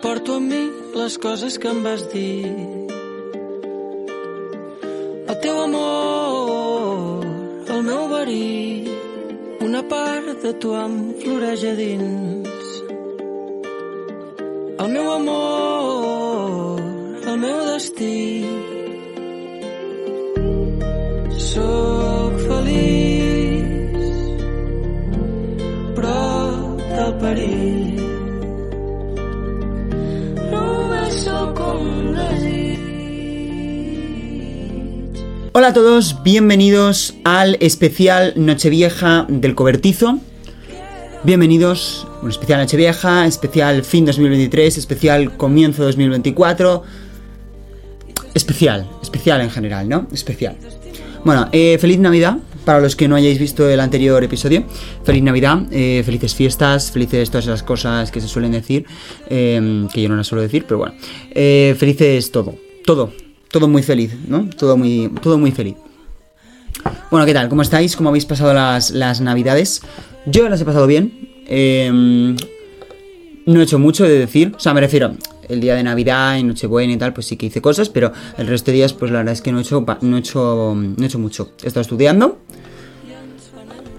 porto amb mi les coses que em vas dir. El teu amor, el meu verí, una part de tu em floreix a dins. Hola a todos, bienvenidos al especial Nochevieja del Cobertizo. Bienvenidos, un especial Nochevieja, especial fin 2023, especial comienzo 2024. Especial, especial en general, ¿no? Especial. Bueno, eh, feliz Navidad para los que no hayáis visto el anterior episodio. Feliz Navidad, eh, felices fiestas, felices todas esas cosas que se suelen decir, eh, que yo no las suelo decir, pero bueno. Felices todo, todo, todo muy feliz, ¿no? Todo muy, todo muy feliz. Bueno, ¿qué tal? ¿Cómo estáis? ¿Cómo habéis pasado las, las navidades? Yo las he pasado bien. eh, no he hecho mucho de decir. O sea, me refiero, el día de Navidad y Nochebuena y tal, pues sí que hice cosas, pero el resto de días, pues la verdad es que no he hecho, no he hecho, no he hecho mucho. He estado estudiando.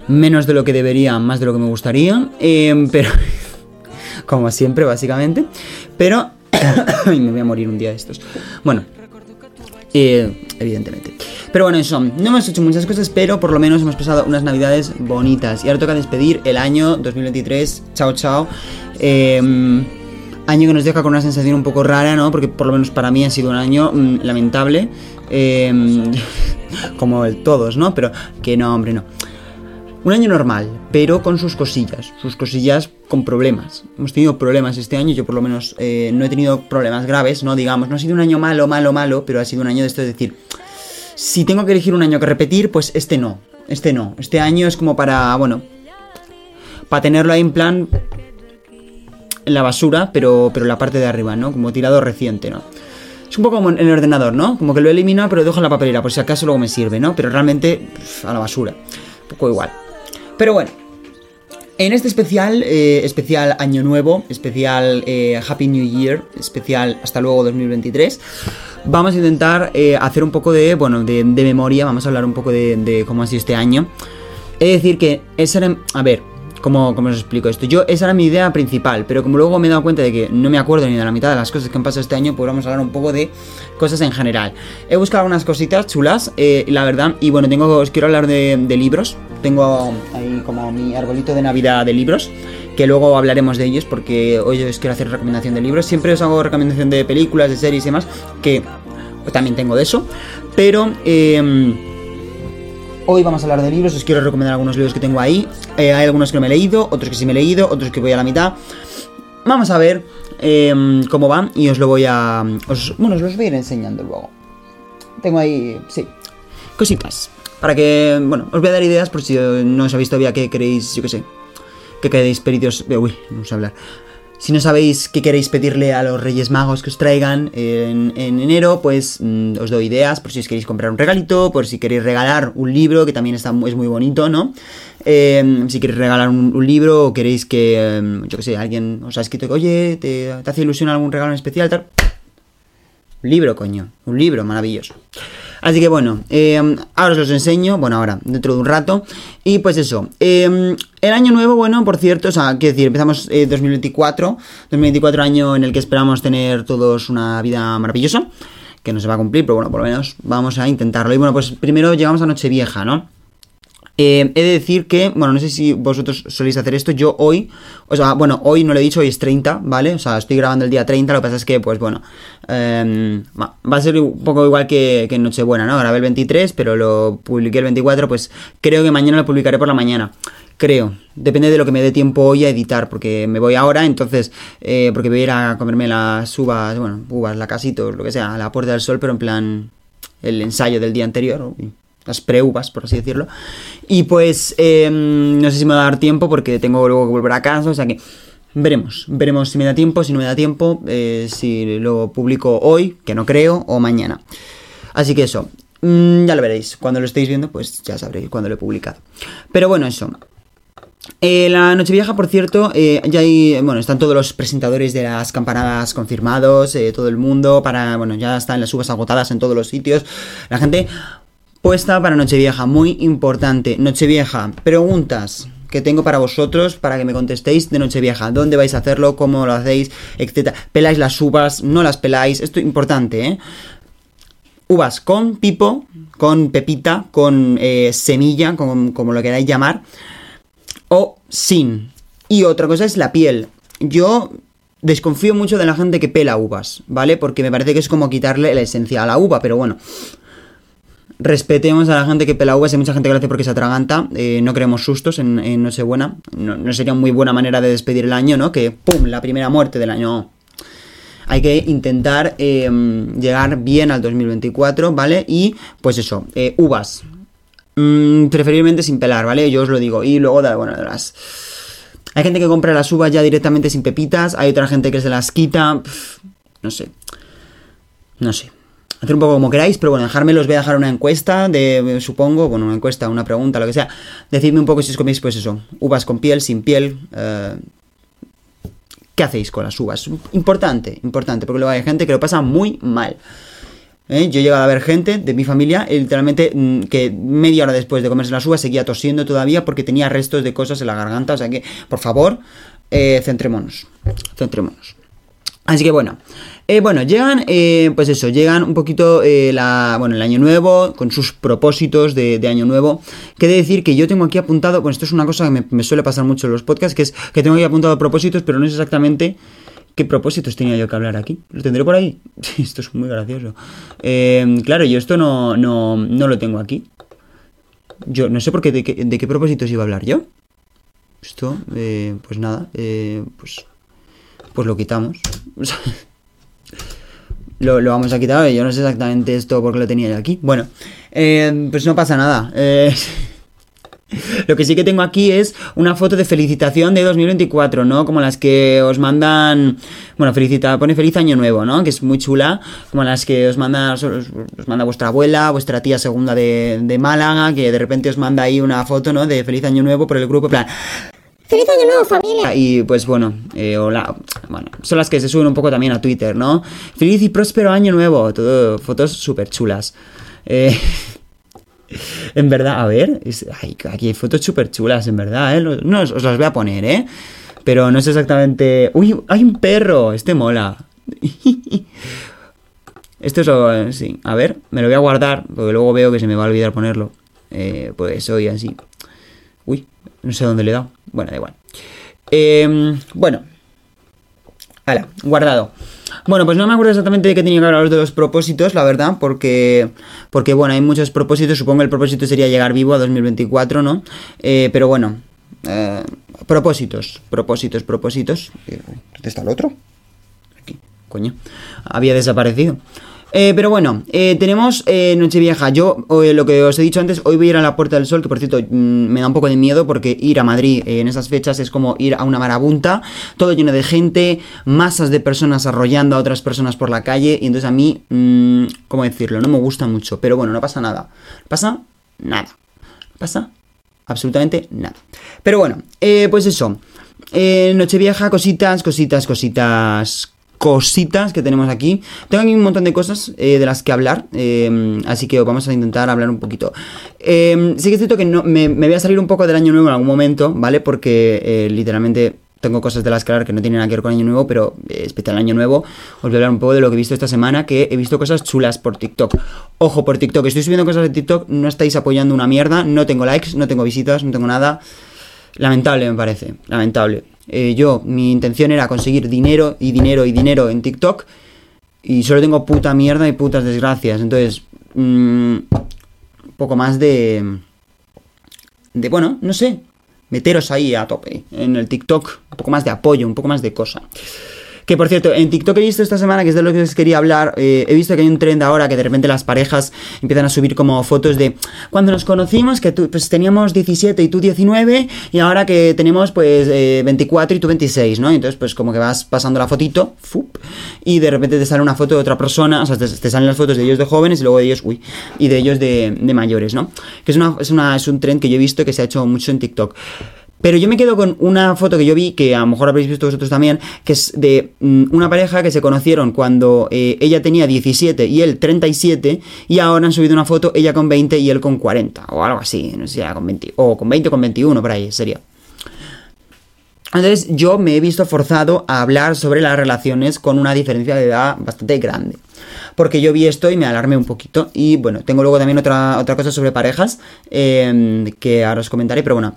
Menos de lo que debería, más de lo que me gustaría. eh, pero. Como siempre, básicamente. Pero. Me voy a morir un día de estos. Bueno. Eh, evidentemente. Pero bueno, eso, no hemos hecho muchas cosas, pero por lo menos hemos pasado unas navidades bonitas. Y ahora toca despedir el año 2023. Chao, chao. Eh, año que nos deja con una sensación un poco rara, ¿no? Porque por lo menos para mí ha sido un año mm, lamentable. Eh, como el todos, ¿no? Pero que no, hombre, no. Un año normal, pero con sus cosillas, sus cosillas con problemas. Hemos tenido problemas este año, yo por lo menos eh, no he tenido problemas graves, ¿no? Digamos, no ha sido un año malo, malo, malo, pero ha sido un año de esto de decir, si tengo que elegir un año que repetir, pues este no, este no. Este año es como para, bueno, para tenerlo ahí en plan en la basura, pero, pero la parte de arriba, ¿no? Como tirado reciente, ¿no? Es un poco como en el ordenador, ¿no? Como que lo elimino, pero lo dejo en la papelera, por si acaso luego me sirve, ¿no? Pero realmente a la basura. Un poco igual. Pero bueno. En este especial, eh, especial Año Nuevo, especial eh, Happy New Year, especial hasta luego 2023, vamos a intentar eh, hacer un poco de, bueno, de, memoria, vamos a hablar un poco de, cómo ha sido este año. Es decir, que esa era, a ver, ¿cómo, ¿cómo os explico esto? Yo, esa era mi idea principal, pero como luego me he dado cuenta de que no me acuerdo ni de la mitad de las cosas que han pasado este año, pues vamos a hablar un poco de cosas en general. He buscado algunas cositas chulas, la verdad, y bueno, tengo, os quiero hablar de libros. Tengo ahí como mi arbolito de Navidad de libros, que luego hablaremos de ellos porque hoy os quiero hacer recomendación de libros. Siempre os hago recomendación de películas, de series y demás, que también tengo de eso, pero... eh, Hoy vamos a hablar de libros, os quiero recomendar algunos libros que tengo ahí. Eh, hay algunos que no me he leído, otros que sí me he leído, otros que voy a la mitad. Vamos a ver eh, cómo van y os lo voy a... bueno, os los voy a ir enseñando luego. Tengo ahí, sí, cositas. Para que, bueno, os voy a dar ideas por si no os habéis todavía qué queréis, yo qué sé, que queréis pedidos... eh, Uy, no sé hablar. Si no sabéis qué queréis pedirle a los Reyes Magos que os traigan en, en enero, pues mm, os doy ideas por si os queréis comprar un regalito, por si queréis regalar un libro, que también está, es muy bonito, ¿no? Eh, si queréis regalar un, libro o queréis que, eh, yo qué sé, alguien os ha escrito que, oye, te, te hace ilusión algún regalo en especial, tal. Un libro, coño. Un libro, maravilloso. Así que bueno, eh, ahora os los enseño, bueno, ahora, dentro de un rato. Y pues eso, eh, el año nuevo, bueno, por cierto, o sea, quiero decir, empezamos eh, 2024, 2024 año en el que esperamos tener todos una vida maravillosa, que no se va a cumplir, pero bueno, por lo menos vamos a intentarlo. Y bueno, pues primero llegamos a Nochevieja, ¿no? Eh, he de decir que, bueno, no sé si vosotros soléis hacer esto, yo hoy, o sea, bueno, hoy no lo he dicho, hoy es 30, ¿vale? O sea, estoy grabando el día 30, lo que pasa es que, pues bueno, eh, va, a ser un poco igual que, que en Nochebuena, ¿no? Grabé el 23, pero lo publiqué el 24, pues creo que mañana lo publicaré por la mañana. Creo, depende de lo que me dé tiempo hoy a editar, porque me voy ahora, entonces, eh, porque voy a ir a comerme las uvas, bueno, uvas, la casito, lo que sea, a la Puerta del Sol, pero en plan, el ensayo del día anterior, ¿no? Las pre-uvas, por así decirlo. Y pues eh, no sé si me va a dar tiempo porque tengo luego que volver a casa, o sea que veremos, veremos si me da tiempo, si no me da tiempo, eh, si lo publico hoy, que no creo, o mañana. Así que eso, mm, ya lo veréis. Cuando lo estéis viendo, pues ya sabréis cuando lo he publicado. Pero bueno, eso. Eh, la Nochevieja, por cierto, eh, ya hay, bueno, están todos los presentadores de las campanadas confirmados, eh, todo el mundo, para, bueno, ya están las uvas agotadas en todos los sitios. La gente puesta para Nochevieja, muy importante. Nochevieja, preguntas que tengo para vosotros para que me contestéis de Nochevieja. ¿Dónde vais a hacerlo? ¿Cómo lo hacéis? Etcétera. ¿Peláis las uvas? ¿No las peláis? Esto es importante, ¿eh? Uvas con pipo, con pepita, con semilla, como lo queráis llamar o sin. Y otra cosa es la piel. Yo desconfío mucho de la gente que pela uvas, ¿vale? Porque me parece que es como quitarle la esencia a la uva, pero bueno. Respetemos a la gente que pela uvas, hay mucha gente que lo hace porque se atraganta, eh, no queremos sustos en, Nochebuena, no, no, sería muy buena manera de despedir el año, ¿no? Que, ¡pum!, la primera muerte del año. Hay que intentar em, llegar bien al 2024, ¿vale? Y, pues eso, eh, uvas, Mm, preferiblemente sin pelar, ¿vale? Yo os lo digo. Y luego, bueno, de las... Hay gente que compra las uvas ya directamente sin pepitas, hay otra gente que se las quita. no sé. No sé. Hacer un poco como queráis, pero bueno, dejármelo, os voy a dejar una encuesta de, supongo, bueno, una encuesta, una pregunta, lo que sea. Decidme un poco si os coméis, pues eso, uvas con piel, sin piel. Eh, ¿Qué hacéis con las uvas? Importante, importante, porque luego hay gente que lo pasa muy mal. ¿eh? Yo he llegado a ver gente de mi familia, eh, literalmente, mm, que media hora después de comerse las uvas seguía tosiendo todavía porque tenía restos de cosas en la garganta. O sea que, por favor, eh, centrémonos. Centrémonos. Así que bueno, bueno, llegan, pues eso, llegan un poquito la, bueno, el año nuevo, con sus propósitos de, año nuevo. Que de decir que yo tengo aquí apuntado, bueno, esto es una cosa que me, suele pasar mucho en los podcasts, que es que tengo aquí apuntado propósitos, pero no es exactamente ¿Qué propósitos tenía yo que hablar aquí? ¿Lo tendré por ahí? esto es muy gracioso. Eh, claro, yo esto no, no, no, lo tengo aquí. Yo no sé por qué, de qué, propósitos iba a hablar yo. Esto, eh, pues nada, eh, pues, pues lo quitamos. lo, lo, vamos a quitar. Yo no sé exactamente esto porque lo tenía yo aquí. Bueno, pues no pasa nada. Lo que sí que tengo aquí es una foto de felicitación de 2024, ¿no? Como las que os mandan, bueno, felicita, pone feliz año nuevo, ¿no? Que es muy chula, como las que os manda, os, manda vuestra abuela, vuestra tía segunda de, de, Málaga, que de repente os manda ahí una foto, ¿no? De feliz año nuevo por el grupo, plan... ¡Feliz año nuevo, familia! Y pues bueno, eh, hola, bueno, son las que se suben un poco también a Twitter, ¿no? Feliz y próspero año nuevo, todo, fotos súper chulas. Eh, en verdad, a ver, aquí hay fotos súper chulas, en verdad, ¿eh? No, os, las voy a poner, ¿eh? Pero no es exactamente... ¡Uy! ¡Hay un perro! Este mola. Esto es lo... Sí, a ver, me lo voy a guardar, porque luego veo que se me va a olvidar ponerlo. Eh, pues hoy así. Uy, no sé dónde le he dado. Bueno, da igual. Eh, bueno. Hala, guardado. Bueno, pues no me acuerdo exactamente de qué tenía que hablar de los propósitos, la verdad, porque, porque bueno, hay muchos propósitos, supongo que el propósito sería llegar vivo a 2024, ¿no? Eh, pero bueno, eh, propósitos, propósitos, propósitos. ¿Dónde está el otro? Aquí, coño, había desaparecido. Eh, pero bueno, eh, tenemos eh, Nochevieja. Yo, lo que os he dicho antes, hoy voy a ir a la Puerta del Sol, que por cierto mm, me da un poco de miedo porque ir a Madrid en esas fechas es como ir a una marabunta, todo lleno de gente, masas de personas arrollando a otras personas por la calle, y entonces a mí, mm, ¿cómo decirlo? No me gusta mucho, pero bueno, no pasa nada. Pasa nada. Pasa absolutamente nada. Pero bueno, pues eso. Nochevieja, cositas, cositas, cositas, cositas que tenemos aquí. Tengo aquí un montón de cosas eh, de las que hablar, em, así que vamos a intentar hablar un poquito. Eh, sí que es cierto que no, me, voy a salir un poco del año nuevo en algún momento, ¿vale? Porque eh, literalmente tengo cosas de las que hablar que no tienen nada que ver con año nuevo, pero eh, especial año nuevo, os voy a hablar un poco de lo que he visto esta semana, que he visto cosas chulas por TikTok. Ojo, por TikTok, estoy subiendo cosas de TikTok, no estáis apoyando una mierda, no tengo likes, no tengo visitas, no tengo nada. Lamentable me parece, lamentable. Eh, yo, mi intención era conseguir dinero y dinero y dinero en TikTok y solo tengo puta mierda y putas desgracias. Entonces, un mm, poco más de... De, bueno, no sé, meteros ahí a tope en el TikTok, un poco más de apoyo, un poco más de cosa. Que por cierto, en TikTok he visto esta semana, que es de lo que os quería hablar, eh, he visto que hay un trend ahora que de repente las parejas empiezan a subir como fotos de cuando nos conocimos, que tú, pues teníamos 17 y tú 19, y ahora que tenemos pues 24 eh, y tú 26, ¿no? Entonces pues como que vas pasando la fotito, y de repente te sale una foto de otra persona, o sea, te, salen las fotos de ellos de jóvenes y luego de ellos, uy, y de ellos de, de mayores, ¿no? Que es, una, es, una, es un trend que yo he visto que se ha hecho mucho en TikTok. Pero yo me quedo con una foto que yo vi, que a lo mejor habréis visto vosotros también, que es de mm, una pareja que se conocieron cuando eh, ella tenía 17 y él 37, y ahora han subido una foto, ella con 20 y él con 40, o algo así, no sé con 20, o con 20 o con 21, por ahí sería. Entonces yo me he visto forzado a hablar sobre las relaciones con una diferencia de edad bastante grande. Porque yo vi esto y me alarmé un poquito. Y bueno, tengo luego también otra, otra cosa sobre parejas eh, que ahora os comentaré, pero bueno.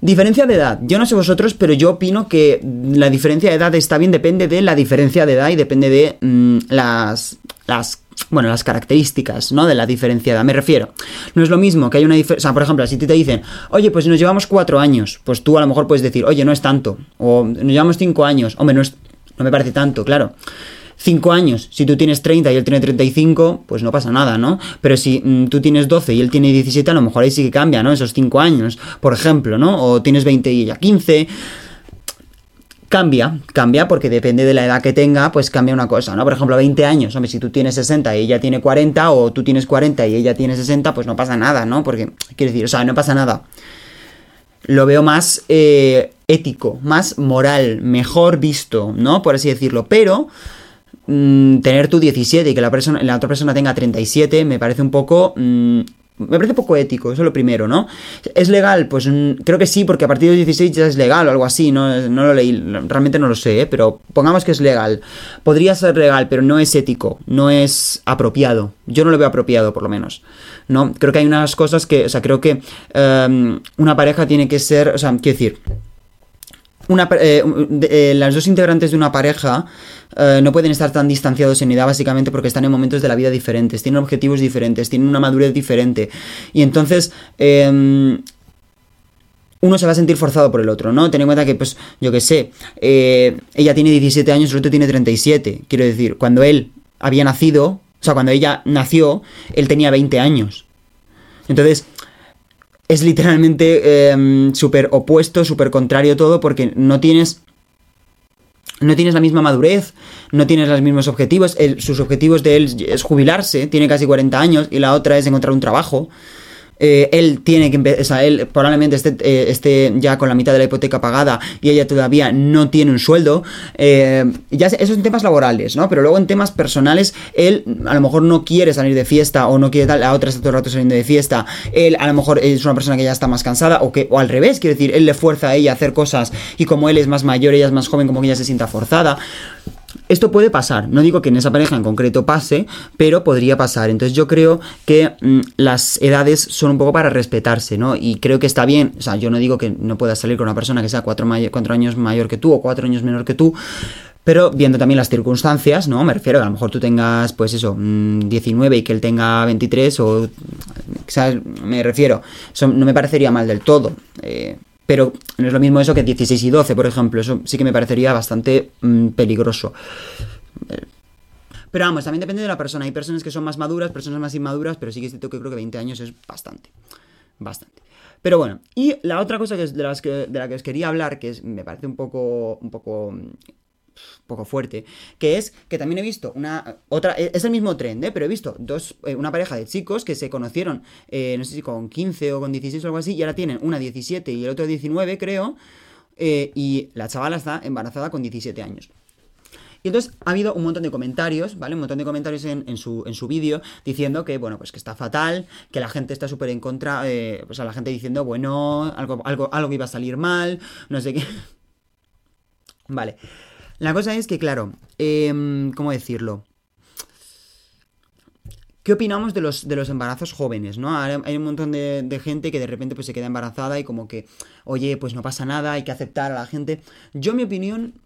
Diferencia de edad. Yo no sé vosotros, pero yo opino que la diferencia de edad está bien, depende de la diferencia de edad y depende de mm, las, las bueno, las características, ¿no? De la diferencia de edad. Me refiero. No es lo mismo que hay una diferencia. O sea, por ejemplo, si te dicen, oye, pues nos llevamos cuatro años, pues tú a lo mejor puedes decir, oye, no es tanto. O nos llevamos cinco años, hombre, no, es, no me parece tanto, claro. 5 años, si tú tienes 30 y él tiene 35, pues no pasa nada, ¿no? Pero si mm, tú tienes 12 y él tiene 17, a lo mejor ahí sí que cambia, ¿no? Esos 5 años, por ejemplo, ¿no? O tienes 20 y ella 15. Cambia, cambia porque depende de la edad que tenga, pues cambia una cosa, ¿no? Por ejemplo, 20 años, hombre, si tú tienes 60 y ella tiene 40, o tú tienes 40 y ella tiene 60, pues no pasa nada, ¿no? Porque, quiero decir, o sea, no pasa nada. Lo veo más eh, ético, más moral, mejor visto, ¿no? Por así decirlo. Pero Mm, tener tu 17 y que la, persona, la otra persona tenga 37 me parece un poco... Mm, me parece poco ético, eso es lo primero, ¿no? ¿Es legal? Pues mm, creo que sí, porque a partir de 16 ya es legal o algo así, no, no lo leí, realmente no lo sé, ¿eh? pero pongamos que es legal. Podría ser legal, pero no es ético, no es apropiado. Yo no lo veo apropiado, por lo menos. ¿No? Creo que hay unas cosas que, o sea, creo que em, una pareja tiene que ser, o sea, quiero decir, una, eh, eh, las dos integrantes de una pareja eh, no pueden estar tan distanciados en edad básicamente porque están en momentos de la vida diferentes, tienen objetivos diferentes, tienen una madurez diferente. Y entonces... Em, uno se va a sentir forzado por el otro, ¿no? Ten en cuenta que, pues, yo qué sé, ella tiene 17 años, el otro tiene 37. Quiero decir, cuando él había nacido, o sea, cuando ella nació, él tenía 20 años. Entonces, es literalmente em, súper opuesto, súper contrario todo, porque no tienes. No tienes la misma madurez, no tienes los mismos objetivos. sus objetivos de él es jubilarse, tiene casi 40 años, y la otra es encontrar un trabajo. Eh, él tiene que empezar, o sea, él probablemente eh, esté, ya con la mitad de la hipoteca pagada y ella todavía no tiene un sueldo. Eh, ya esos son temas laborales, ¿no? Pero luego en temas personales, él a lo mejor no quiere salir de fiesta o no quiere tal, la otra está todo el rato saliendo de fiesta. Él a lo mejor es una persona que ya está más cansada o que, o al revés, quiere decir, él le fuerza a ella a hacer cosas y como él es más mayor, ella es más joven, como que ella se sienta forzada. Esto puede pasar, no digo que en esa pareja en concreto pase, pero podría pasar. Entonces yo creo que mm, las edades son un poco para respetarse, ¿no? Y creo que está bien, o sea, yo no digo que no puedas salir con una persona que sea cuatro, años mayor que tú o cuatro años menor que tú, pero viendo también las circunstancias, ¿no? Me refiero a, a lo mejor tú tengas, pues eso, 19 mm, y que él tenga 23 o... ¿sabes? Me refiero, no me parecería mal del todo. Eh, pero no es lo mismo eso que 16 y 12, por ejemplo. Eso sí que me parecería bastante mm, peligroso. Pero vamos, también depende de la persona. Hay personas que son más maduras, personas más inmaduras, pero sí que es cierto que creo que 20 años es bastante. Bastante. Pero bueno, y la otra cosa que es de, las que, de la que os quería hablar, que es, me parece un poco, un poco poco fuerte, que es que también he visto una otra, e, es el mismo tren, ¿eh? pero he visto dos, eh, una pareja de chicos que se conocieron, eh, no sé si con 15 o con 16 o algo así, y ahora tienen una 17 y el otro 19, creo, y la chavala está embarazada con 17 años. Y entonces ha habido un montón de comentarios, ¿vale? Un montón de comentarios en, su, en su vídeo diciendo que, bueno, pues que está fatal, que la gente está súper en contra, pues a la gente diciendo, bueno, algo, algo, algo iba a salir mal, no sé qué. vale. La cosa es que, claro, em, ¿cómo decirlo? ¿Qué opinamos de los, de los embarazos jóvenes, no? Hay un montón de, gente que de repente pues, se queda embarazada y como que, oye, pues no pasa nada, hay que aceptar a la gente. Yo, mi opinión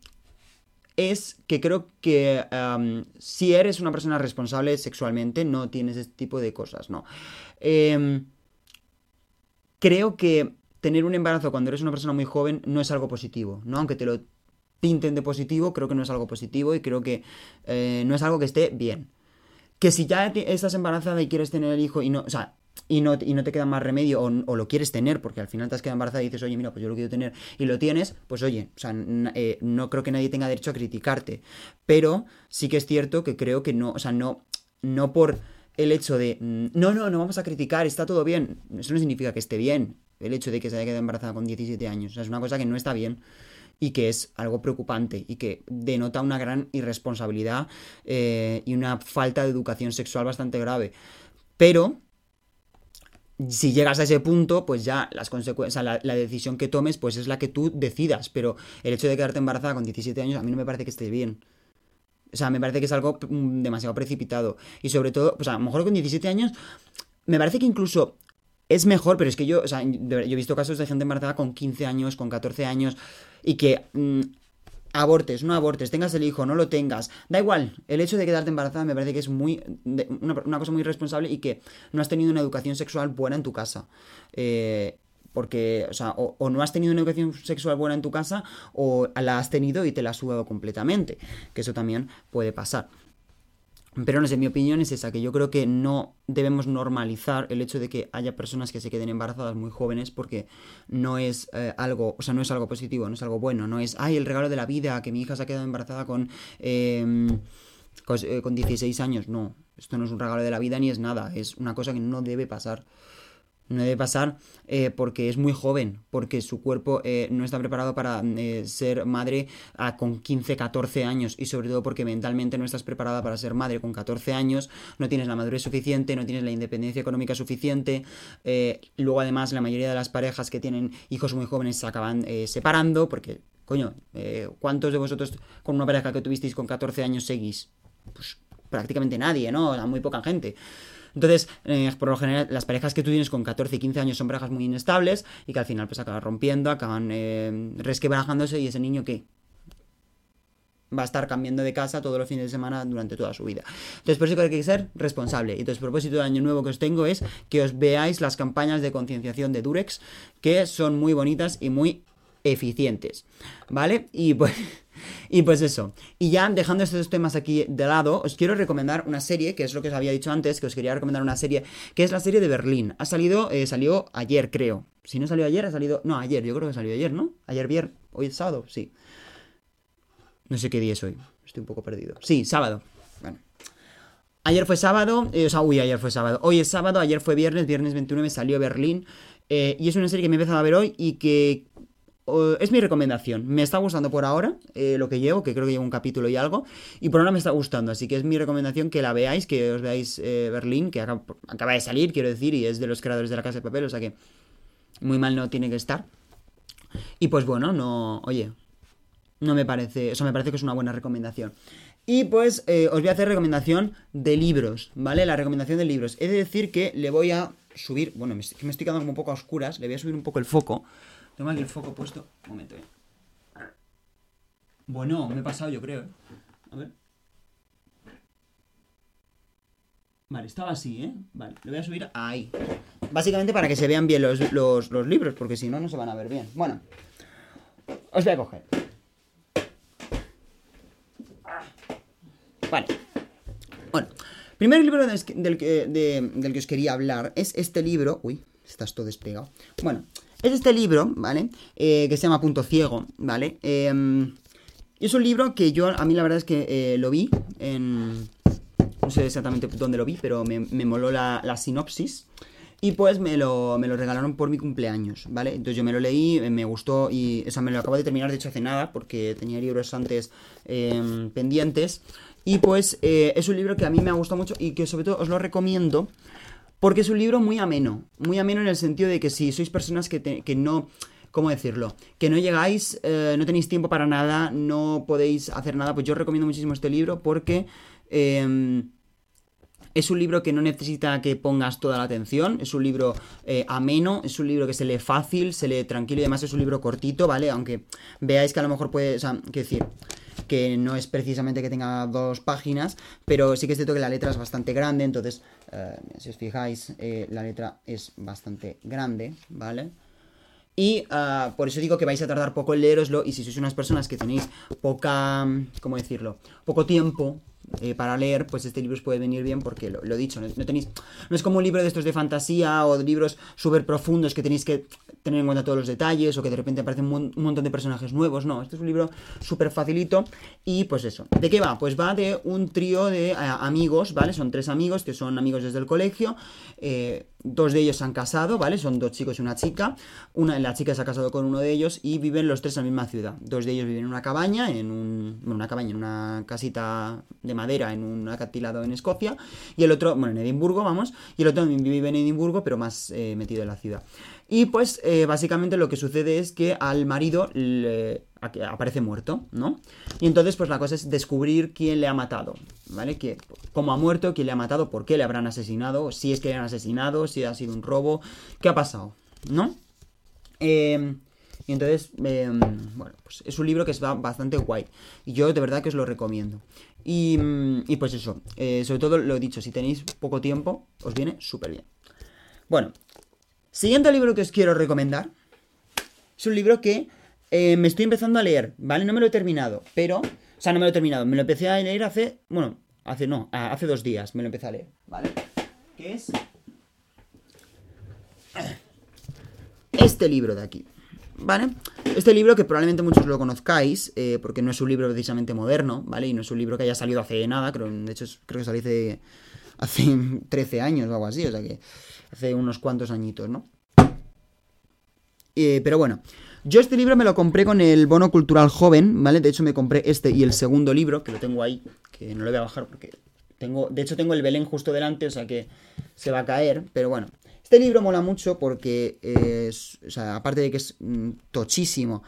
es que creo que si eres una persona responsable sexualmente, no tienes este tipo de cosas, ¿no? Em, creo que tener un embarazo cuando eres una persona muy joven no es algo positivo, ¿no? Aunque te lo pinten de positivo, creo que no es algo positivo y creo que eh, no es algo que esté bien. Que si ya estás embarazada y quieres tener el hijo y no, o sea, y no, y no te queda más remedio o, lo quieres tener porque al final te has quedado embarazada y dices, oye, mira, pues yo lo quiero tener y lo tienes, pues oye, o sea, eh, no creo que nadie tenga derecho a criticarte. Pero sí que es cierto que creo que no, o sea, no, no por el hecho de, no, no, no vamos a criticar, está todo bien, eso no significa que esté bien. el hecho de que se haya quedado embarazada con 17 años. O sea, es una cosa que no está bien y que es algo preocupante y que denota una gran irresponsabilidad eh, y una falta de educación sexual bastante grave. Pero si llegas a ese punto, pues ya las consecuencias, la, la, decisión que tomes, pues es la que tú decidas. Pero el hecho de quedarte embarazada con 17 años, a mí no me parece que esté bien. O sea, me parece que es algo mm, demasiado precipitado. Y sobre todo, pues a lo mejor con 17 años, me parece que incluso es mejor, pero es que yo, o sea, yo he visto casos de gente embarazada con 15 años, con 14 años, y que mmm, abortes, no abortes, tengas el hijo, no lo tengas, da igual, el hecho de quedarte embarazada me parece que es muy una, cosa muy responsable y que no has tenido una educación sexual buena en tu casa. Eh, porque, o sea, o, no has tenido una educación sexual buena en tu casa o la has tenido y te la has sudado completamente, que eso también puede pasar. Pero no sé, mi opinión es esa, que yo creo que no debemos normalizar el hecho de que haya personas que se queden embarazadas muy jóvenes porque no es eh, algo, o sea, no es algo positivo, no es algo bueno, no es, ay, el regalo de la vida, que mi hija se ha quedado embarazada con, eh, con, con 16 años, no, esto no es un regalo de la vida ni es nada, es una cosa que no debe pasar. No debe pasar eh, porque es muy joven, porque su cuerpo eh, no está preparado para eh, ser madre con 15, 14 años y sobre todo porque mentalmente no estás preparada para ser madre con 14 años, no tienes la madurez suficiente, no tienes la independencia económica suficiente. Luego además la mayoría de las parejas que tienen hijos muy jóvenes se acaban separando porque, coño, ¿cuántos de vosotros con una pareja que tuvisteis con 14 años seguís? Pues prácticamente nadie, ¿no? Muy poca gente. Entonces, eh, por lo general, las parejas que tú tienes con 14 y 15 años son parejas muy inestables y que al final pues acaban rompiendo, acaban eh, resquebrajándose y ese niño que va a estar cambiando de casa todos los fines de semana durante toda su vida. Entonces, por eso hay que ser responsable. Y entonces, el propósito de año nuevo que os tengo es que os veáis las campañas de concienciación de Durex, que son muy bonitas y muy eficientes. ¿Vale? Y pues... Y pues eso. Y ya dejando estos temas aquí de lado, os quiero recomendar una serie, que es lo que os había dicho antes, que os quería recomendar una serie, que es la serie de Berlín. Ha salido, eh, salió ayer, creo. Si no salió ayer, ha salido. No, ayer, yo creo que salió ayer, ¿no? Ayer viernes. Hoy es sábado, sí. No sé qué día es hoy. Estoy un poco perdido. Sí, sábado. Bueno. Ayer fue sábado, eh, o sea, uy, ayer fue sábado. Hoy es sábado, ayer fue viernes, viernes 21 me salió Berlín. Eh, y es una serie que me he empezado a ver hoy y que es mi recomendación. Me está gustando por ahora eh, lo que llevo, que creo que llevo un capítulo y algo. Y por ahora me está gustando, así que es mi recomendación que la veáis, que os veáis eh, Berlín, que acaba, de salir, quiero decir, y es de los creadores de la Casa de Papel, o sea que muy mal no tiene que estar. Y pues bueno, no, oye, no me parece, o sea, me parece que es una buena recomendación. Y pues eh, os voy a hacer recomendación de libros, ¿vale? La recomendación de libros. He de decir que le voy a subir, bueno, me, me estoy quedando como un poco a oscuras, le voy a subir un poco el foco. Tengo aquí el foco puesto. Un momento, eh. Bueno, me he pasado yo creo, ¿eh? A ver. Vale, estaba así, ¿eh? Vale, le voy a subir ahí. Básicamente para que se vean bien los, los, libros, porque si no, no se van a ver bien. Bueno, os voy a coger. Vale. Bueno, primer libro del, del, de, del que os quería hablar es este libro. Uy, estás todo despegado. Bueno, es este libro, ¿vale? Eh, que se llama Punto Ciego, ¿vale? Eh, es un libro que yo, a mí la verdad es que eh, lo vi en... No sé exactamente dónde lo vi, pero me, me moló la, la, sinopsis. Y pues me lo, me lo regalaron por mi cumpleaños, ¿vale? Entonces yo me lo leí, me gustó y... O sea, me lo acabo de terminar, de hecho, hace nada, porque tenía libros antes em, pendientes. Y pues eh, es un libro que a mí me ha gustado mucho y que sobre todo os lo recomiendo porque es un libro muy ameno. Muy ameno en el sentido de que si sois personas que, que no... ¿Cómo decirlo? Que no llegáis, eh, no tenéis tiempo para nada, no podéis hacer nada, pues yo recomiendo muchísimo este libro porque... Eh, es un libro que no necesita que pongas toda la atención, es un libro eh, ameno, es un libro que se lee fácil, se lee tranquilo y además es un libro cortito, ¿vale? Aunque veáis que a lo mejor puede, o sea, qué decir, que no es precisamente que tenga dos páginas, pero sí que es cierto que la letra es bastante grande, entonces, eh, si os fijáis, eh, la letra es bastante grande, ¿vale? Y uh, por eso digo que vais a tardar poco en leeroslo y si sois unas personas que tenéis poca, ¿cómo decirlo? Poco tiempo eh, para leer, pues este libro os puede venir bien porque lo, he dicho, no, tenéis, no es como un libro de estos de fantasía o de libros súper profundos que tenéis que tener en cuenta todos los detalles o que de repente aparecen un, montón de personajes nuevos, no, este es un libro súper facilito y pues eso, ¿de qué va? Pues va de un trío de uh, amigos, ¿vale? Son tres amigos que son amigos desde el colegio, eh, dos de ellos se han casado, ¿vale? Son dos chicos y una chica. Una, la chica se ha casado con uno de ellos y viven los tres en la misma ciudad. Dos de ellos viven en una cabaña, en un, bueno, una cabaña, en una casita de madera, en un acantilado en Escocia. Y el otro, bueno, en Edimburgo, vamos. Y el otro vive en Edimburgo, pero más eh, metido en la ciudad. Y pues eh, básicamente lo que sucede es que al marido aparece muerto, ¿no? Y entonces pues la cosa es descubrir quién le ha matado, ¿vale? Que, cómo ha muerto, quién le ha matado, por qué le habrán asesinado, si es que le han asesinado, si ha sido un robo, qué ha pasado, ¿no? Em, y entonces, em, bueno, pues es un libro que es bastante guay. Y yo de verdad que os lo recomiendo. Y, y pues eso, eh, sobre todo lo he dicho, si tenéis poco tiempo, os viene súper bien. Bueno, siguiente libro que os quiero recomendar. Es un libro que eh, me estoy empezando a leer, ¿vale? No me lo he terminado, pero... O sea, no me lo he terminado. Me lo empecé a leer hace... Bueno, hace no, hace dos días me lo empecé a leer, ¿vale? ¿Qué es? Este libro de aquí, ¿vale? Este libro que probablemente muchos lo conozcáis, eh, porque no es un libro precisamente moderno, ¿vale? Y no es un libro que haya salido hace nada, de hecho creo que salió hace, hace 13 años o algo así, o sea que hace unos cuantos añitos, ¿no? Eh, pero bueno, yo este libro me lo compré con el bono cultural joven, ¿vale? De hecho me compré este y el segundo libro, que lo tengo ahí, que no lo voy a bajar porque tengo, de hecho tengo el Belén justo delante, o sea que se va a caer, pero bueno. Este libro mola mucho porque, es, o sea, aparte de que es mm, tochísimo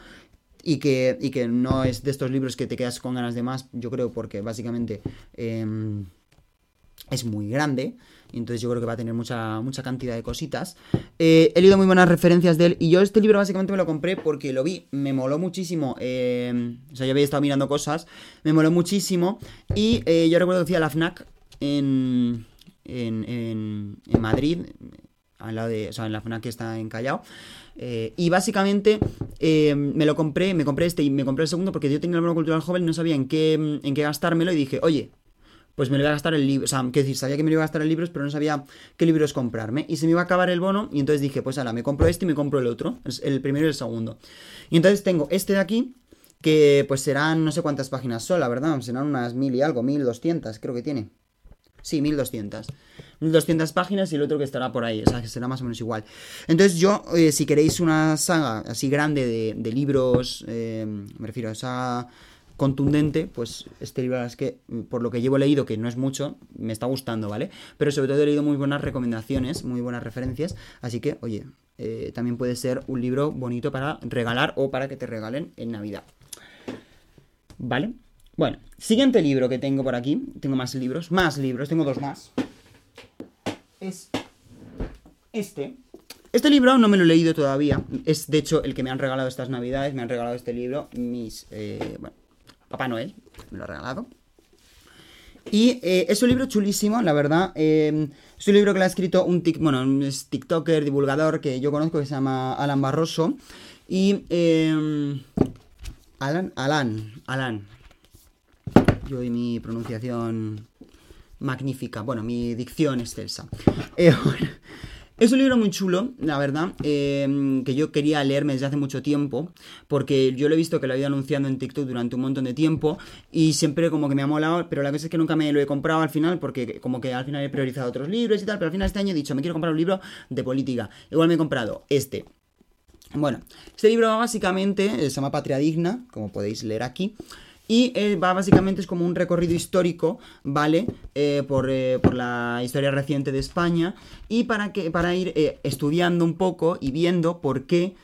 y que, y que no es de estos libros que te quedas con ganas de más, yo creo porque básicamente em, es muy grande entonces yo creo que va a tener mucha, mucha cantidad de cositas. Eh, he leído muy buenas referencias de él y yo este libro básicamente me lo compré porque lo vi, me moló muchísimo. Eh, o sea, yo había estado mirando cosas, me moló muchísimo y eh, yo recuerdo que fui a la FNAC en, en, en, Madrid, al lado de, o sea, en la FNAC que está en Callao. y básicamente me lo compré, me compré este y me compré el segundo porque yo tenía el bono cultural joven no sabía en qué, en qué gastármelo y dije, oye, pues me lo iba a gastar el libro. O sea, que decir, sabía que me lo iba a gastar en libros, pero no sabía qué libros comprarme. Y se me iba a acabar el bono, y entonces dije, pues ahora me compro este y me compro el otro. El primero y el segundo. Y entonces tengo este de aquí, que pues serán no sé cuántas páginas son, la verdad. Serán unas mil y algo, mil doscientas, creo que tiene. Sí, mil doscientas. Mil doscientas páginas y el otro que estará por ahí, o sea, que será más o menos igual. Entonces yo, eh, si queréis una saga así grande de, libros, eh, me refiero a esa contundente, pues este libro es que, mm, por lo que llevo leído, que no es mucho, me está gustando, ¿vale? Pero sobre todo he leído muy buenas recomendaciones, muy buenas referencias, así que, oye, eh, también puede ser un libro bonito para regalar o para que te regalen en Navidad. ¿Vale? Bueno, siguiente libro que tengo por aquí, tengo más libros, más libros, tengo dos más. Es este. Este libro no me lo he leído todavía. Es de hecho el que me han regalado estas navidades. Me han regalado este libro. Mis. Eh, bueno, Papá Noel, me lo ha regalado. Y eh, es un libro chulísimo, la verdad. Eh, es un libro que lo ha escrito un bueno, es TikToker, divulgador que yo conozco que se llama Alan Barroso. Y. Eh, Alan, Alan, Alan. Yo y mi pronunciación magnífica. Bueno, mi dicción excelsa. bueno. Es un libro muy chulo, la verdad, em, que yo quería leerme desde hace mucho tiempo, porque yo lo he visto que lo había anunciado en TikTok durante un montón de tiempo y siempre como que me ha molado, pero la cosa es que nunca me lo he comprado al final, porque como que al final he priorizado otros libros y tal, pero al final este año he dicho, me quiero comprar un libro de política. Igual me he comprado este. Bueno, este libro básicamente se llama Patria Digna, como podéis leer aquí. Y eh, va básicamente es como un recorrido histórico, ¿vale? Eh, por, eh, por, la historia reciente de España. Y para, que, para ir estudiando un poco y viendo por qué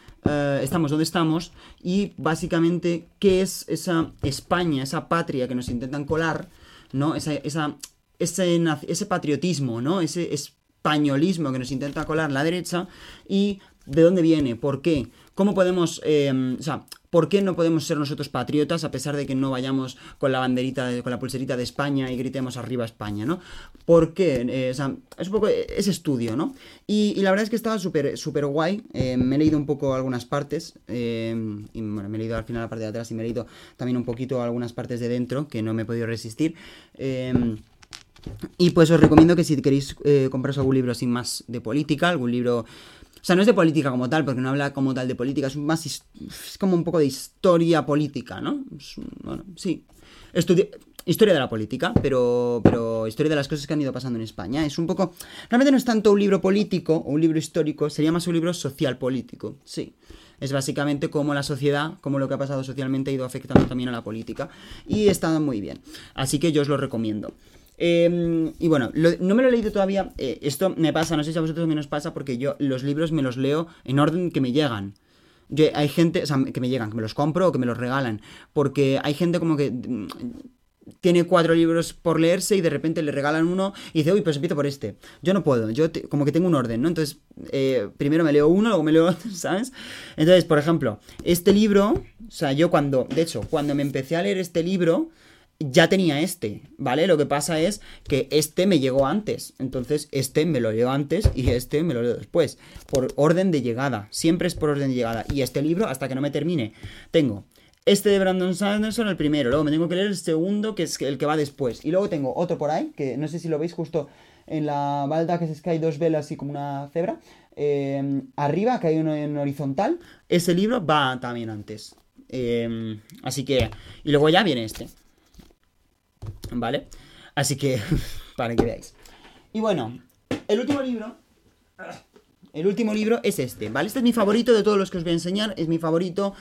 estamos donde estamos. Y básicamente qué es esa España, esa patria que nos intentan colar, ¿no? Esa, ese, ese patriotismo, ¿no? Ese españolismo que nos intenta colar la derecha. Y de dónde viene, por qué. ¿Cómo podemos, o sea, ¿Por qué no podemos ser nosotros patriotas a pesar de que no vayamos con la banderita, con la pulserita de España y gritemos arriba España, ¿no? ¿Por qué? Eh, o sea, es un poco ese estudio, ¿no? Y, la verdad es que estaba súper súper guay. Eh, me he leído un poco algunas partes. Eh, y bueno, me he leído al final la parte de atrás y me he leído también un poquito algunas partes de dentro que no me he podido resistir. y pues os recomiendo que si queréis compraros algún libro sin más de política, algún libro o sea, no es de política como tal, porque no habla como tal de política, es más es como un poco de historia política, ¿no? bueno, sí. historia de la política, pero, pero historia de las cosas que han ido pasando en España. Es un poco... Realmente no es tanto un libro político o un libro histórico, sería más un libro social político, sí. Es básicamente cómo la sociedad, cómo lo que ha pasado socialmente ha ido afectando también a la política. Y está muy bien. Así que yo os lo recomiendo. Em, y bueno, no me lo he leído todavía. Eh, esto me pasa, no sé si a vosotros también os pasa, porque yo los libros me los leo en orden que me llegan. Hay gente, o sea, que me llegan, que me los compro o que me los regalan. Porque hay gente como que mm, tiene cuatro libros por leerse y de repente le regalan uno y dice, uy, pues empiezo por este. Yo no puedo, yo como que tengo un orden, ¿no? Entonces, eh, primero me leo uno, luego me leo otro, ¿sabes? Entonces, por ejemplo, este libro, o sea, yo cuando, de hecho, cuando me empecé a leer este libro, ya tenía este, ¿vale? Lo que pasa es que este me llegó antes, entonces este me lo leo antes y este me lo leo después, por orden de llegada, siempre es por orden de llegada. Y este libro, hasta que no me termine, tengo este de Brandon Sanderson, el primero, luego me tengo que leer el segundo, que es el que va después, y luego tengo otro por ahí, que no sé si lo veis justo en la balda, que es que hay dos velas así como una cebra, eh, arriba, que hay uno en horizontal, ese libro va también antes. Eh, así que, y luego ya viene este. ¿Vale? Así que, para que veáis. Y bueno, el último libro... El último libro es este, ¿vale? Este es mi favorito de todos los que os voy a enseñar. Es mi favorito.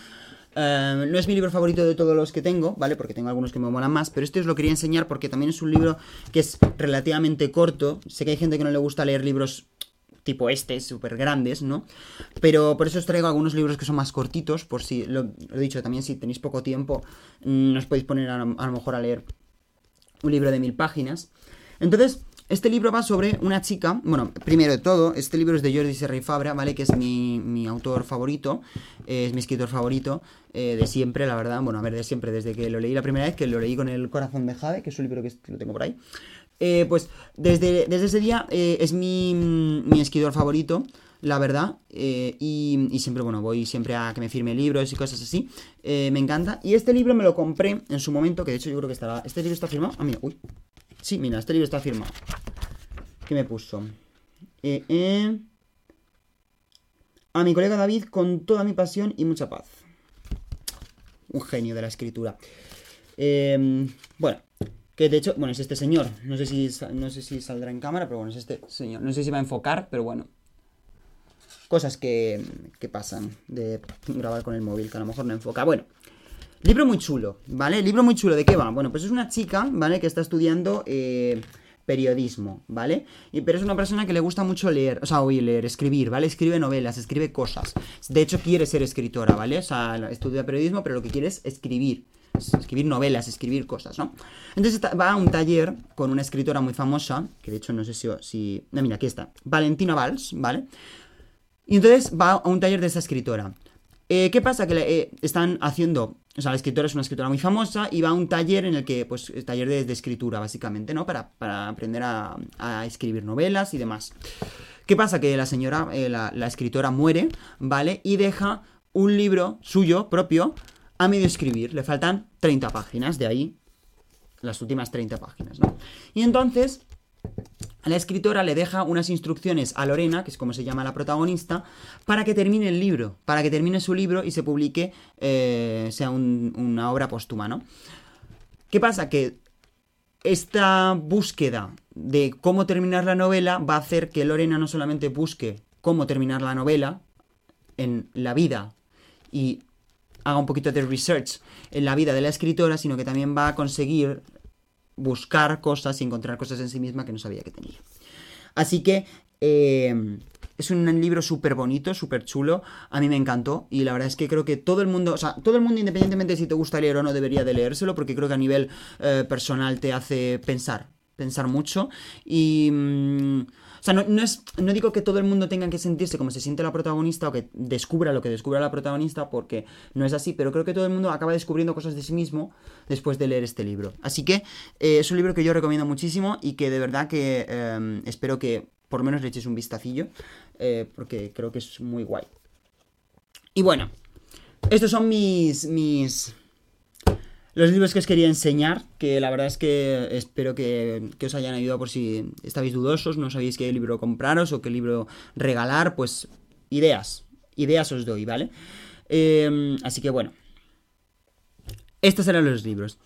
Eh, no es mi libro favorito de todos los que tengo, ¿vale? Porque tengo algunos que me molan más, pero este os lo quería enseñar porque también es un libro que es relativamente corto. Sé que hay gente que no le gusta leer libros tipo este, súper grandes, ¿no? Pero por eso os traigo algunos libros que son más cortitos, por si, lo, he dicho, también si tenéis poco tiempo, mm, os podéis poner a lo mejor a leer un libro de mil páginas. Entonces, este libro va sobre una chica, bueno, primero de todo, este libro es de Jordi Serrey Fabra, ¿vale? Que es mi, autor favorito, es mi escritor favorito eh, de siempre, la verdad, bueno, a ver, de siempre, desde que lo leí la primera vez, que lo leí con El corazón de Jade, que es un libro que lo tengo por ahí. Eh, pues desde, desde ese día eh, es mi, mi escritor favorito la verdad. Eh, y, siempre, bueno, voy siempre a que me firme libros y cosas así. Eh, me encanta. Y este libro me lo compré en su momento, que de hecho yo creo que estará... ¿Este libro está firmado? Ah, mira, uy. Sí, mira, este libro está firmado. ¿Qué me puso? Eh, a mi colega David con toda mi pasión y mucha paz. Un genio de la escritura. Em, bueno, que de hecho, bueno, es este señor. No sé si no sé si saldrá en cámara, pero bueno, es este señor. No sé si va a enfocar, pero bueno cosas que, pasan de grabar con el móvil, que a lo mejor no enfoca. Bueno, libro muy chulo, ¿vale? Libro muy chulo, ¿de qué va? Bueno, pues es una chica, ¿vale? Que está estudiando eh, periodismo, ¿vale? Y, pero es una persona que le gusta mucho leer, o sea, oír, leer, escribir, ¿vale? Escribe novelas, escribe cosas. De hecho, quiere ser escritora, ¿vale? O sea, estudia periodismo, pero lo que quiere es escribir. Escribir novelas, escribir cosas, ¿no? Entonces va a un taller con una escritora muy famosa, que de hecho no sé si... si no, mira, aquí está. Valentina Valls, ¿vale? Y entonces va a un taller de esa escritora. Eh, ¿Qué pasa? Que eh, están haciendo, o sea, la escritora es una escritora muy famosa y va a un taller en el que, pues, taller de, escritura, básicamente, ¿no? Para, aprender a, escribir novelas y demás. ¿Qué pasa? Que la señora, eh, la, la, escritora muere, ¿vale? Y deja un libro suyo, propio, a medio escribir. Le faltan 30 páginas, de ahí las últimas 30 páginas, ¿no? Y entonces la escritora le deja unas instrucciones a Lorena, que es como se llama la protagonista, para que termine el libro, para que termine su libro y se publique, eh, sea una obra póstuma, ¿no? ¿Qué pasa? Que esta búsqueda de cómo terminar la novela va a hacer que Lorena no solamente busque cómo terminar la novela en la vida y haga un poquito de research en la vida de la escritora, sino que también va a conseguir buscar cosas y encontrar cosas en sí misma que no sabía que tenía. Así que eh, es un libro súper bonito, súper chulo. A mí me encantó. Y la verdad es que creo que todo el mundo, o sea, todo el mundo, independientemente de si te gusta leer o no, debería de leérselo, porque creo que a nivel eh, personal te hace pensar, pensar mucho. Y. Mm, o sea, no, es, no digo que todo el mundo tenga que sentirse como se siente la protagonista o que descubra lo que descubra la protagonista, porque no es así, pero creo que todo el mundo acaba descubriendo cosas de sí mismo después de leer este libro. Así que eh, es un libro que yo recomiendo muchísimo y que de verdad que em, espero que por lo menos le eches un vistacillo, eh, porque creo que es muy guay. Y bueno, estos son mis, mis los libros que os quería enseñar, que la verdad es que espero que, os hayan ayudado por si estáis dudosos, no sabéis qué libro compraros o qué libro regalar, pues ideas, ideas os doy, ¿vale? Em, así que bueno, estos eran los libros.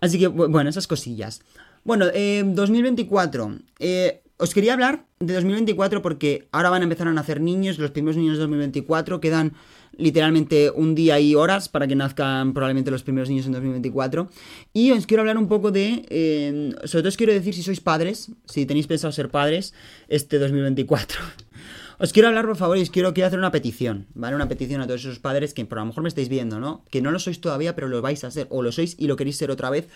Así que, bueno, esas cosillas. Bueno, eh, 2024. Eh, os quería hablar de 2024 porque ahora van a empezar a nacer niños, los primeros niños de 2024, quedan literalmente un día y horas para que nazcan probablemente los primeros niños en 2024. Y os quiero hablar un poco de, eh, sobre todo os quiero decir si sois padres, si tenéis pensado ser padres este 2024. Os quiero hablar, por favor, y os quiero, quiero hacer una petición, ¿vale? Una petición a todos esos padres que por lo mejor me estáis viendo, ¿no? Que no lo sois todavía, pero lo vais a ser, o lo sois y lo queréis ser otra vez.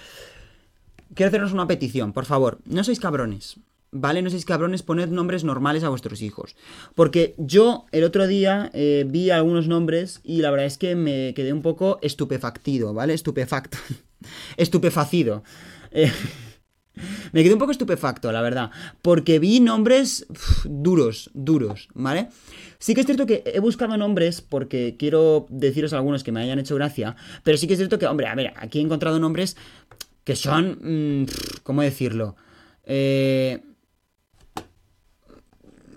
Quiero haceros una petición, por favor, no sois cabrones, ¿vale? No seáis cabrones, poned nombres normales a vuestros hijos. Porque yo el otro día eh, vi algunos nombres y la verdad es que me quedé un poco estupefactido, ¿vale? Estupefacto. Estupefacido. Eh, me quedé un poco estupefacto, la verdad. Porque vi nombres duros, duros, ¿vale? Sí que es cierto que he buscado nombres porque quiero deciros algunos que me hayan hecho gracia. Pero sí que es cierto que, hombre, a ver, aquí he encontrado nombres que son... Mmm, ¿Cómo decirlo? Eh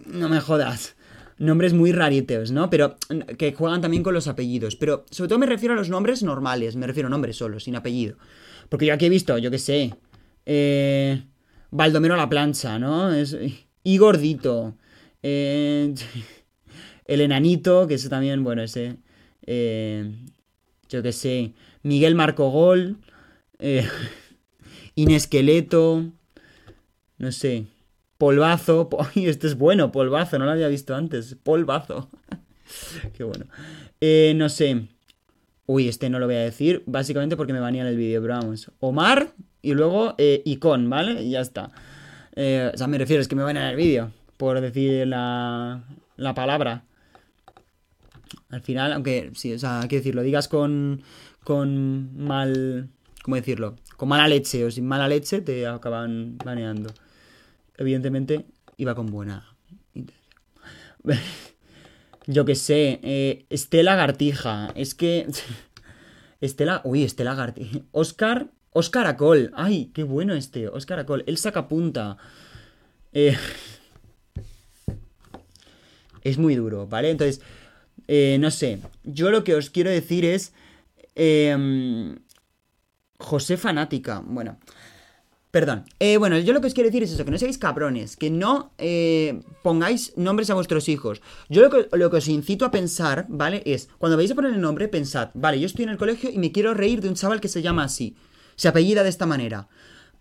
no me jodas. Nombres muy rariteos, ¿no? Pero que juegan también con los apellidos. Pero sobre todo me refiero a los nombres normales. Me refiero a nombres solo, sin apellido. Porque yo aquí he visto, yo qué sé. Eh, Baldomero la plancha, ¿no? Es, y gordito. Eh, el enanito, que es también, bueno, ese. Eh, yo qué sé. Miguel Marco Gol. Eh, Inesqueleto. No sé. Polvazo. Y este es bueno, polvazo, no lo había visto antes. Polvazo. Qué bueno. Eh, no sé. Uy, este no lo voy a decir, básicamente porque me banían el vídeo, pero vamos. Omar y luego eh, Icon, ¿vale? Y ya está. Eh, o sea, me refiero, es que me banean el vídeo, por decir la, la palabra. Al final, aunque sí, o sea, hay que decirlo, digas con, con mal... ¿Cómo decirlo? Con mala leche o sin mala leche te acaban baneando evidentemente iba con buena intención. Yo que sé, eh, Estela Gartija, es que... Estela, uy, Estela Gartija. Oscar, Oscar Acol, ay, qué bueno este, Oscar Acol, él saca punta. Eh, es muy duro, ¿vale? Entonces, eh, no sé, yo lo que os quiero decir es... Eh, José Fanática, bueno... Perdón. Eh, bueno, yo lo que os quiero decir es eso, que no seáis cabrones, que no eh, pongáis nombres a vuestros hijos. Yo lo que, lo que, os incito a pensar, ¿vale? Es, cuando vais a poner el nombre, pensad, vale, yo estoy en el colegio y me quiero reír de un chaval que se llama así, se apellida de esta manera.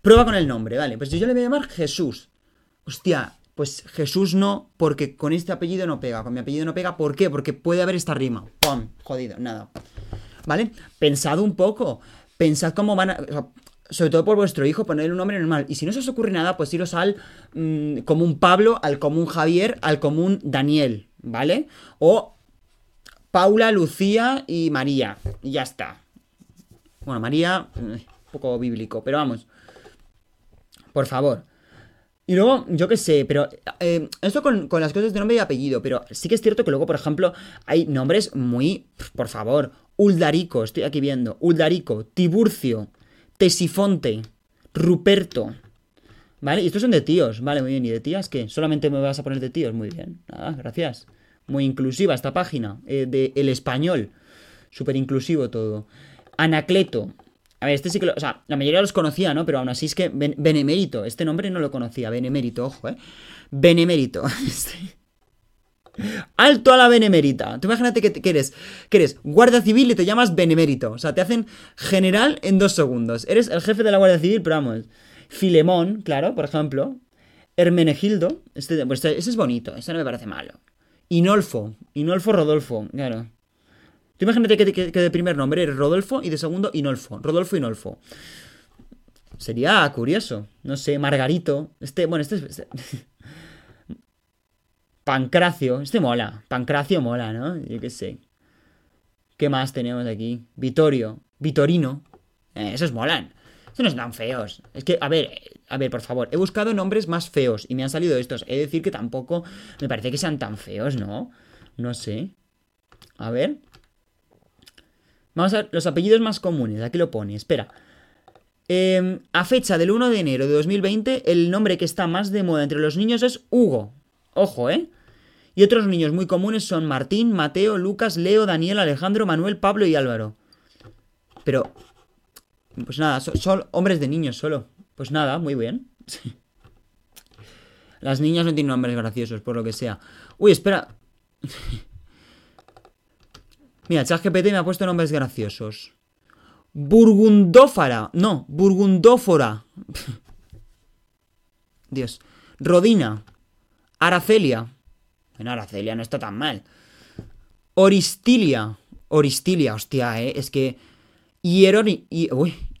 Prueba con el nombre, ¿vale? Pues yo le voy a llamar Jesús. Hostia, pues Jesús no, porque con este apellido no pega, con mi apellido no pega, ¿por qué? Porque puede haber esta rima. ¡Pum! Jodido, nada. ¿Vale? Pensad un poco. Pensad cómo van a sobre todo por vuestro hijo, ponerle un nombre normal. Y si no se os ocurre nada, pues iros al mmm, común Pablo, al común Javier, al común Daniel, ¿vale? O Paula, Lucía y María. Y ya está. Bueno, María, un poco bíblico, pero vamos. Por favor. Y luego, yo qué sé, pero eh, esto con, con, las cosas de nombre y apellido, pero sí que es cierto que luego, por ejemplo, hay nombres muy, por favor, Uldarico, estoy aquí viendo, Uldarico, Tiburcio, Tesifonte, Ruperto. ¿Vale? Y estos son de tíos. Vale, muy bien. ¿Y de tías qué? ¿Solamente me vas a poner de tíos? Muy bien. Nada, gracias. Muy inclusiva esta página. Eh, de El Español. Súper inclusivo todo. Anacleto. A ver, este sí que lo... O sea, la mayoría los conocía, ¿no? Pero aún así es que... Ben, Benemérito. Este nombre no lo conocía. Benemérito, ojo, ¿eh? Benemérito. Alto a la benemérita. Tú imagínate que, eres, que eres guardia civil y te llamas benemérito. O sea, te hacen general en dos segundos. Eres el jefe de la guardia civil, pero vamos. Filemón, claro, por ejemplo. Hermenegildo. Este, pues este, ese es bonito, ese no me parece malo. Inolfo. Inolfo Rodolfo, claro. Tú imagínate que de primer nombre eres Rodolfo y de segundo Inolfo. Rodolfo Inolfo. Sería curioso. No sé, Margarito. Este, bueno, este es. Este, Pancracio, este mola. Pancracio mola, ¿no? Yo qué sé. ¿Qué más tenemos aquí? Vitorio. Vitorino. Eh, esos molan. Esos no están feos. Es que, a ver, a ver, por favor. He buscado nombres más feos y me han salido estos. He de decir que tampoco me parece que sean tan feos, ¿no? No sé. A ver. Vamos a ver los apellidos más comunes. Aquí lo pone. Espera. Eh, a fecha del 1 de enero de 2020, el nombre que está más de moda entre los niños es Hugo. Ojo, ¿eh? Y otros niños muy comunes son Martín, Mateo, Lucas, Leo, Daniel, Alejandro, Manuel, Pablo y Álvaro. Pero, Pues nada, son hombres de niños solo. Pues nada, muy bien. Las niñas no tienen nombres graciosos, por lo que sea. Uy, espera. Mira, ChatGPT me ha puesto nombres graciosos. Burgundófara. No, Burgundófora. Dios. Rodina. Aracelia. Bueno, Aracelia no está tan mal. Oristilia. Oristilia, hostia, eh. Es que. Hieroni...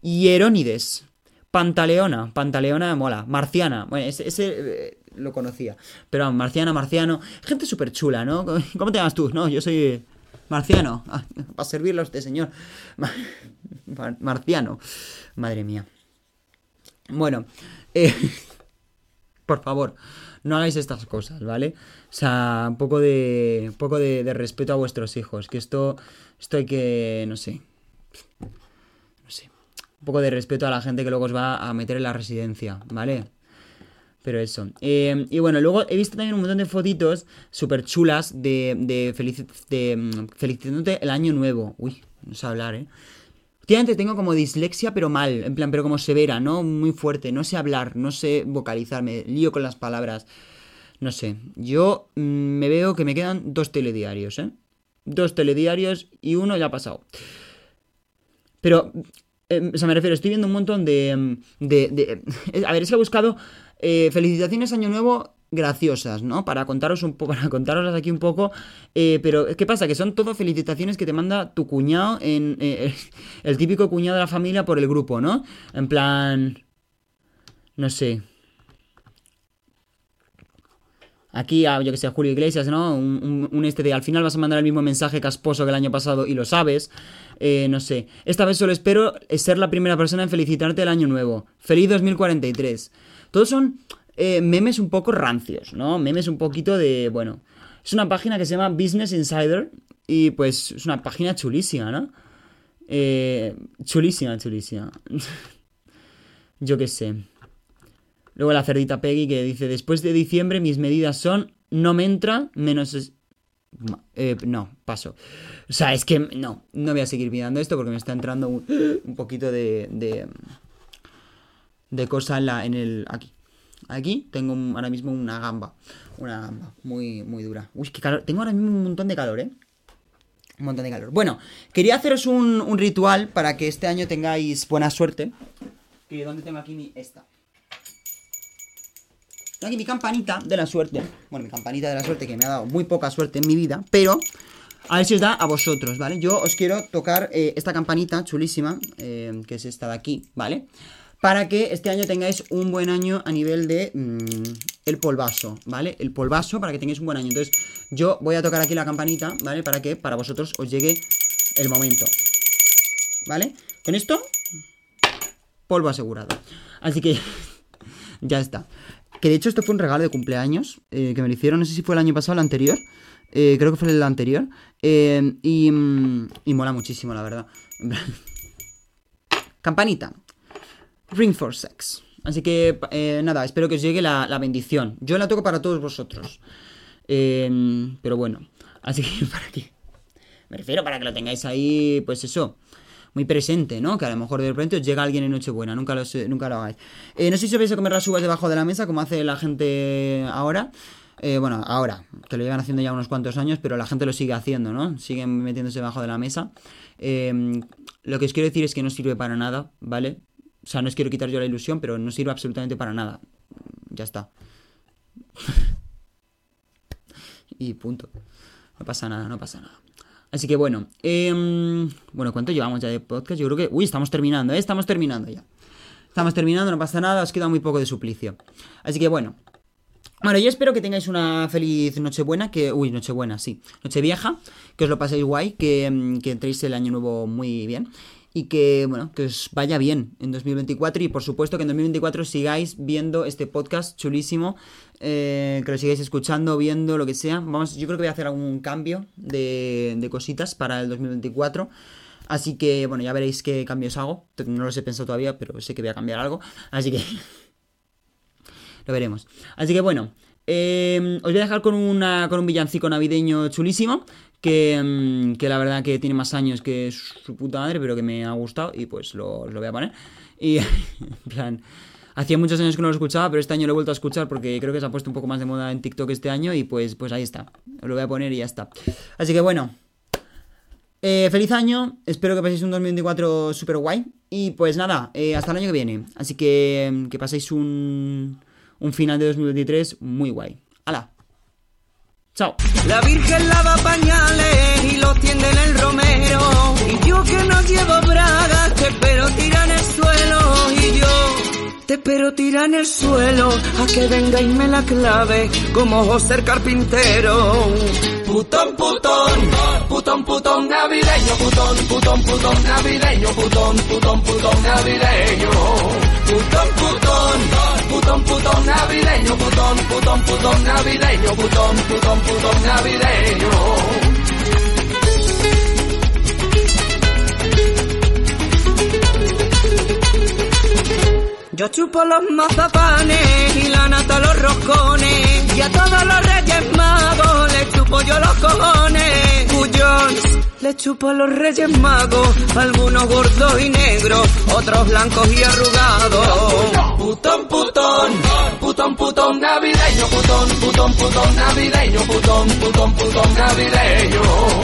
Hierónides. Pantaleona. Pantaleona mola. Marciana. Bueno, ese, eh, lo conocía. Pero Marciana, Marciano. Gente súper chula, ¿no? ¿Cómo te llamas tú? No, yo soy. Marciano. Ah, para servirle a usted, señor. Marciano. Madre mía. Bueno. Eh, por favor, no hagáis estas cosas, ¿vale? O sea, un poco de. Un poco de, respeto a vuestros hijos. Que esto. Esto hay que. No sé no sé, un poco de respeto a la gente que luego os va a meter en la residencia, ¿vale? Pero eso. Eh, y bueno, luego he visto también un montón de fotitos súper chulas de, de, de mm, felicitándote el año nuevo. Uy, no sé hablar, ¿eh? Últimamente tengo como dislexia, pero mal, en plan, pero como severa, ¿no? Muy fuerte. No sé hablar, no sé vocalizarme, lío con las palabras. No sé. Yo mm, me veo que me quedan dos telediarios, ¿eh? Dos telediarios y uno ya ha pasado. Pero, em, o sea, me refiero, estoy viendo un montón de... Em, de, a ver, es que he buscado eh, felicitaciones Año Nuevo graciosas, ¿no? Para contaros un poco, para contaroslas aquí un poco. Eh, pero, ¿qué pasa? Que son todo felicitaciones que te manda tu cuñado en. Eh, el típico cuñado de la familia por el grupo, ¿no? En plan. No sé. Aquí, yo que sé, Julio Iglesias, ¿no? Un, este de al final vas a mandar el mismo mensaje casposo que el año pasado y lo sabes. Eh, no sé. Esta vez solo espero ser la primera persona en felicitarte el año nuevo. Feliz 2043. Todos son eh, memes un poco rancios, ¿no? Memes un poquito de, bueno. Es una página que se llama Business Insider y pues es una página chulísima, ¿no? Eh, chulísima, chulísima. yo qué sé. Luego la cerdita Peggy que dice, después de diciembre mis medidas son no me entra menos... Eh, no, paso. O sea, es que no, no voy a seguir mirando esto porque me está entrando un, poquito de, de, de cosa en, la, en el... Aquí. Aquí tengo ahora mismo una gamba. Una gamba muy, muy dura. Uy, qué calor. Tengo ahora mismo un montón de calor, ¿eh? Un montón de calor. Bueno, quería haceros un, ritual para que este año tengáis buena suerte. ¿Dónde tengo aquí mi... Esta. Tengo aquí mi campanita de la suerte. Bueno, mi campanita de la suerte que me ha dado muy poca suerte en mi vida, pero a ver si os da a vosotros, ¿vale? Yo os quiero tocar eh, esta campanita chulísima, eh, que es esta de aquí, ¿vale? Para que este año tengáis un buen año a nivel de mm, el polvaso, ¿vale? El polvaso para que tengáis un buen año. Entonces, yo voy a tocar aquí la campanita, ¿vale? Para que para vosotros os llegue el momento, ¿vale? Con esto, polvo asegurado. Así que ya está. Que de hecho esto fue un regalo de cumpleaños eh, que me lo hicieron, no sé si fue el año pasado o el anterior. Eh, creo que fue el anterior. Eh, y, mm, y mola muchísimo, la verdad. Campanita. Ring for Sex. Así que, nada, espero que os llegue la, la, bendición. Yo la toco para todos vosotros. pero bueno, así que para qué. Me refiero para que lo tengáis ahí, pues eso muy presente, ¿no? Que a lo mejor de repente os llega alguien en Nochebuena, nunca lo, nunca lo hagáis. Eh, no sé si vais a comer las uvas debajo de la mesa, como hace la gente ahora. Eh, bueno, ahora, que lo llevan haciendo ya unos cuantos años, pero la gente lo sigue haciendo, ¿no? Siguen metiéndose debajo de la mesa. Em, lo que os quiero decir es que no sirve para nada, ¿vale? O sea, no os quiero quitar yo la ilusión, pero no sirve absolutamente para nada. Ya está. y punto. No pasa nada, no pasa nada. Así que bueno, eh, bueno, ¿cuánto llevamos ya de podcast? Yo creo que... Uy, estamos terminando, ¿eh? Estamos terminando ya. Estamos terminando, no pasa nada, os queda muy poco de suplicio. Así que bueno. Bueno, yo espero que tengáis una feliz Nochebuena, que... Uy, Nochebuena, sí. Nochevieja, que os lo paséis guay, que, em, que entréis el año nuevo muy bien y que, bueno, que os vaya bien en 2024 y por supuesto que en 2024 sigáis viendo este podcast chulísimo, eh, que lo sigáis escuchando, viendo, lo que sea. Vamos, yo creo que voy a hacer algún cambio de, de cositas para el 2024. Así que, bueno, ya veréis qué cambios hago. No los he pensado todavía, pero sé que voy a cambiar algo. Así que... lo veremos. Así que, bueno, eh, os voy a dejar con, una, con un villancico navideño chulísimo que, mm, que la verdad que tiene más años que su puta madre, pero que me ha gustado y pues lo, lo voy a poner. Y en plan, hacía muchos años que no lo escuchaba, pero este año lo he vuelto a escuchar porque creo que se ha puesto un poco más de moda en TikTok este año y pues, pues ahí está. Lo voy a poner y ya está. Así que bueno. eh, feliz año, espero que paséis un 2024 super guay. Y pues nada, eh, hasta el año que viene. Así que mm, que paséis un, un final de 2023 muy guay. ¡Hala! ¡Chao! La Virgen lava pañales y los tiende en el romero. Y yo que no llevo bragas, te espero tirar en el suelo. Y yo te espero tirar en el suelo a que venga y me la clave como José el carpintero. Putón, putón, putón, putón navideño, putón, putón, putón navideño, putón, putón, putón navideño. Putón, putón, putón, putón navideño, putón, putón, putón navideño, putón, putón, putón navideño. Yo chupo los mazapanes y la nata los roscones y a todos los reyes yo los cojones. Cuyons le chupo a los reyes magos, algunos gordos y negros, otros blancos y arrugados. Putón, putón, putón, putón navideño, putón, putón, putón navideño, putón, putón, putón navideño.